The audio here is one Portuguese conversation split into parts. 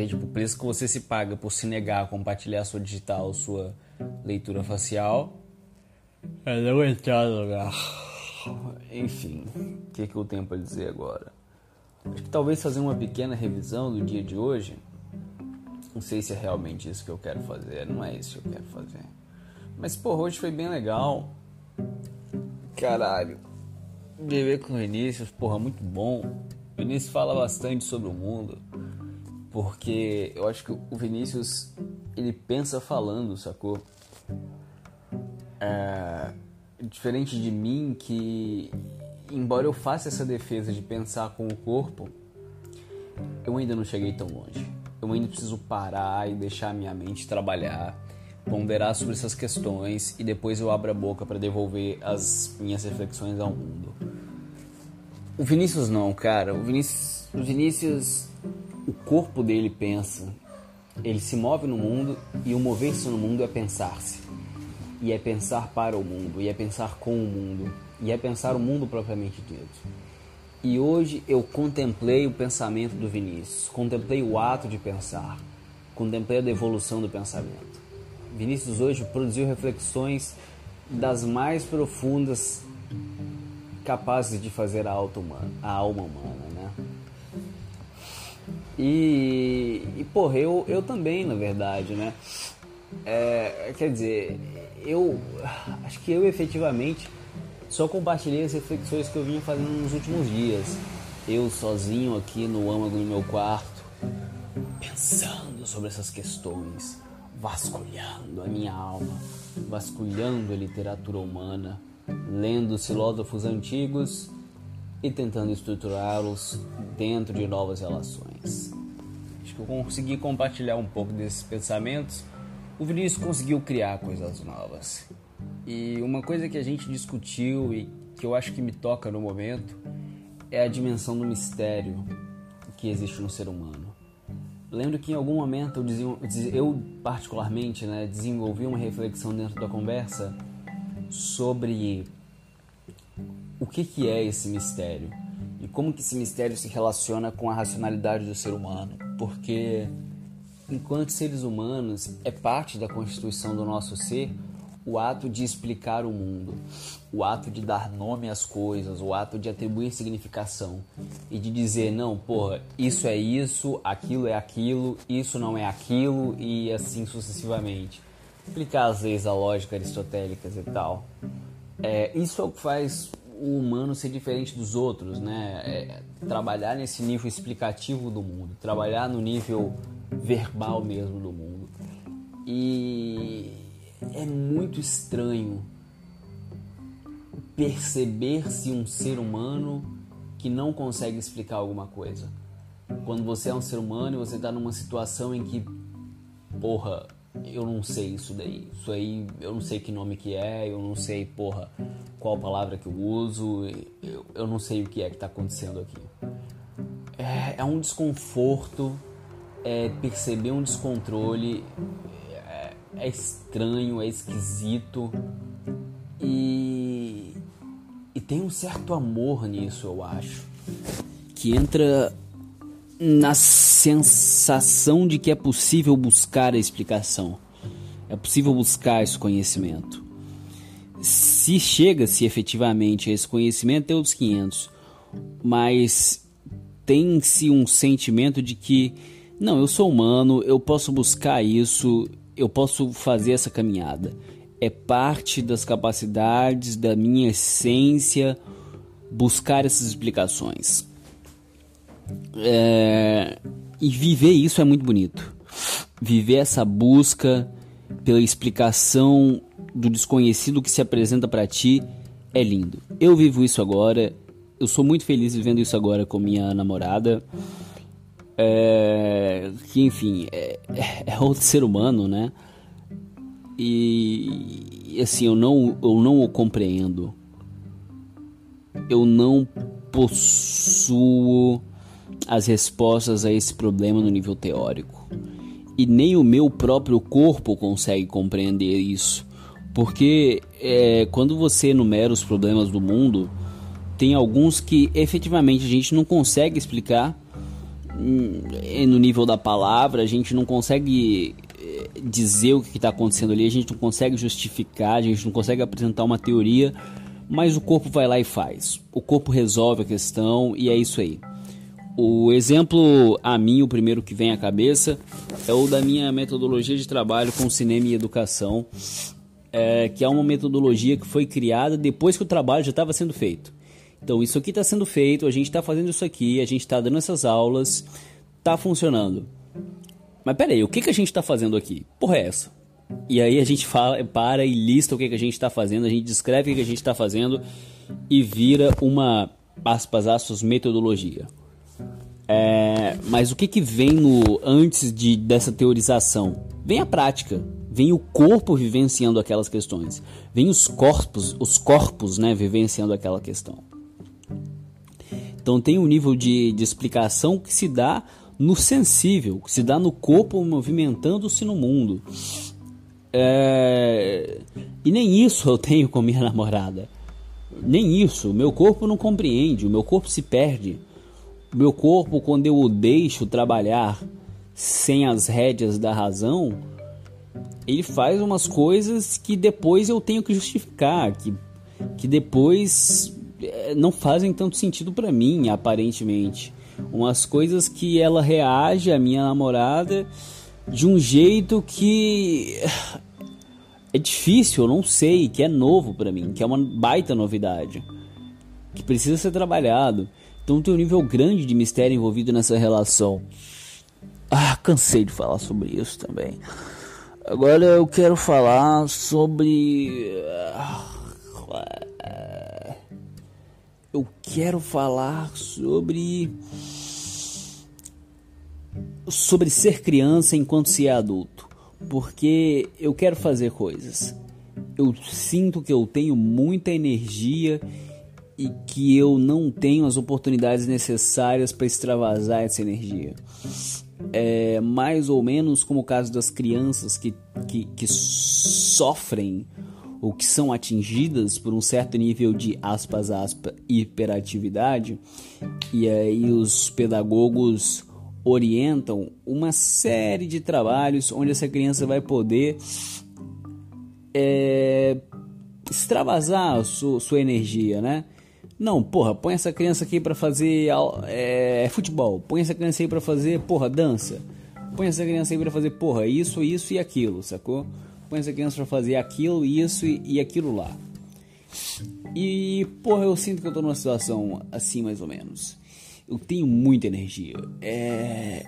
ver tipo, o preço que você se paga por se negar a compartilhar sua digital, sua leitura facial. É não entrar no lugar. Enfim, o que, que eu tenho para dizer agora? Acho que talvez fazer uma pequena revisão do dia de hoje. Não sei se é realmente isso que eu quero fazer, não é isso que eu quero fazer. Mas, pô, hoje foi bem legal. Caralho. Beber com o Vinícius, porra, muito bom. O Vinícius fala bastante sobre o mundo. Porque eu acho que o Vinícius, ele pensa falando, sacou? É, diferente de mim, que embora eu faça essa defesa de pensar com o corpo, eu ainda não cheguei tão longe. Eu ainda preciso parar e deixar a minha mente trabalhar, ponderar sobre essas questões e depois eu abro a boca para devolver as minhas reflexões ao mundo. O Vinícius não, cara. O Vinícius, o Vinícius, o corpo dele pensa. Ele se move no mundo e o mover-se no mundo é pensar-se. E é pensar para o mundo, e é pensar com o mundo, e é pensar o mundo propriamente dito. E hoje eu contemplei o pensamento do Vinícius, contemplei o ato de pensar, contemplei a devolução do pensamento. Vinícius hoje produziu reflexões das mais profundas capazes de fazer a, a alma humana? E, e porra, eu, eu também, na verdade, né? É, quer dizer, eu acho que eu efetivamente só compartilhei as reflexões que eu vinha fazendo nos últimos dias. Eu sozinho aqui no âmago do meu quarto, pensando sobre essas questões, vasculhando a minha alma, vasculhando a literatura humana, lendo filósofos antigos e tentando estruturá-los dentro de novas relações. Acho que eu consegui compartilhar um pouco desses pensamentos. O Vinícius conseguiu criar coisas novas. E uma coisa que a gente discutiu e que eu acho que me toca no momento é a dimensão do mistério que existe no ser humano. Lembro que em algum momento eu, eu particularmente né, desenvolvi uma reflexão dentro da conversa sobre o que, que é esse mistério e como que esse mistério se relaciona com a racionalidade do ser humano, porque enquanto seres humanos é parte da constituição do nosso ser o ato de explicar o mundo, o ato de dar nome às coisas, o ato de atribuir significação e de dizer, não, porra, isso é isso, aquilo é aquilo, isso não é aquilo e assim sucessivamente. Explicar as leis da lógica aristotélicas e tal. É, isso é o que faz o humano ser diferente dos outros, né? É, trabalhar nesse nível explicativo do mundo, trabalhar no nível verbal mesmo do mundo. E é muito estranho perceber-se um ser humano que não consegue explicar alguma coisa. Quando você é um ser humano e você está numa situação em que, porra, eu não sei isso daí. Isso aí, eu não sei que nome que é, eu não sei, porra, qual palavra que eu uso, eu, eu não sei o que é que está acontecendo aqui. É, é um desconforto, é perceber um descontrole, é estranho, é esquisito e, e tem um certo amor nisso, eu acho, que entra na sensação de que é possível buscar a explicação, é possível buscar esse conhecimento. Se chega-se efetivamente a esse conhecimento, é os 500, mas tem-se um sentimento de que não, eu sou humano, eu posso buscar isso, eu posso fazer essa caminhada. É parte das capacidades da minha essência buscar essas explicações. É... E viver isso é muito bonito. Viver essa busca pela explicação do desconhecido que se apresenta para ti é lindo. Eu vivo isso agora. Eu sou muito feliz vivendo isso agora com minha namorada é, que enfim é, é, outro ser humano, né? E assim eu não eu não o compreendo. Eu não possuo as respostas a esse problema no nível teórico. E nem o meu próprio corpo consegue compreender isso. Porque é, quando você enumera os problemas do mundo, tem alguns que efetivamente a gente não consegue explicar hum, no nível da palavra, a gente não consegue eh, dizer o que está acontecendo ali, a gente não consegue justificar, a gente não consegue apresentar uma teoria, mas o corpo vai lá e faz. O corpo resolve a questão e é isso aí. O exemplo a mim, o primeiro que vem à cabeça, é o da minha metodologia de trabalho com cinema e educação, é, que é uma metodologia que foi criada depois que o trabalho já estava sendo feito. Então, isso aqui está sendo feito, a gente está fazendo isso aqui, a gente está dando essas aulas, está funcionando. Mas peraí, o que, que a gente está fazendo aqui? Porra, é essa? E aí a gente fala, para e lista o que, que a gente está fazendo, a gente descreve o que, que a gente está fazendo e vira uma, aspas, aspas, metodologia. É, mas o que, que vem no antes de, dessa teorização? Vem a prática, vem o corpo vivenciando aquelas questões, vem os corpos, os corpos, né, vivenciando aquela questão. Então tem um nível de, de explicação que se dá no sensível, que se dá no corpo movimentando-se no mundo. É... E nem isso eu tenho com minha namorada. Nem isso. O meu corpo não compreende, o meu corpo se perde. Meu corpo, quando eu o deixo trabalhar sem as rédeas da razão, ele faz umas coisas que depois eu tenho que justificar, que, que depois é, não fazem tanto sentido para mim, aparentemente. Umas coisas que ela reage, a minha namorada, de um jeito que é difícil, eu não sei, que é novo para mim, que é uma baita novidade, que precisa ser trabalhado. Então tem um nível grande de mistério envolvido nessa relação. Ah, cansei de falar sobre isso também. Agora eu quero falar sobre. Eu quero falar sobre. Sobre ser criança enquanto se é adulto porque eu quero fazer coisas. Eu sinto que eu tenho muita energia e que eu não tenho as oportunidades necessárias para extravasar essa energia. É mais ou menos como o caso das crianças que, que, que sofrem ou que são atingidas por um certo nível de aspas aspas hiperatividade e aí os pedagogos orientam uma série de trabalhos onde essa criança vai poder é, extravasar sua, sua, energia, né? Não, porra, põe essa criança aqui para fazer é, futebol, põe essa criança aí para fazer, porra, dança, põe essa criança aí para fazer, porra, isso, isso e aquilo, sacou? Põe essa criança para fazer aquilo, isso e, e aquilo lá. E, porra, eu sinto que eu tô numa situação assim mais ou menos eu tenho muita energia. É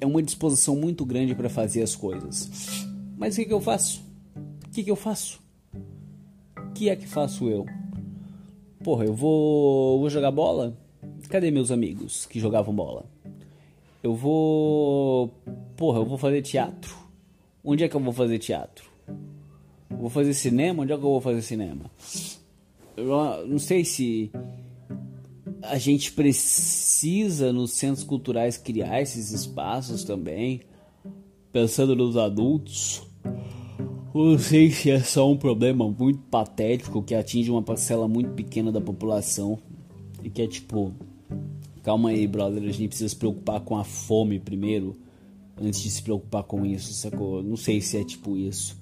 é uma disposição muito grande para fazer as coisas. Mas o que, que eu faço? O que, que eu faço? O que é que faço eu? Porra, eu vou, vou jogar bola? Cadê meus amigos que jogavam bola? Eu vou. Porra, eu vou fazer teatro. Onde é que eu vou fazer teatro? Vou fazer cinema? Onde é que eu vou fazer cinema? Eu não sei se a gente precisa nos centros culturais criar esses espaços também, pensando nos adultos. Não sei se é só um problema muito patético que atinge uma parcela muito pequena da população e que é tipo, calma aí, brother, a gente precisa se preocupar com a fome primeiro antes de se preocupar com isso, sacou? Não sei se é tipo isso.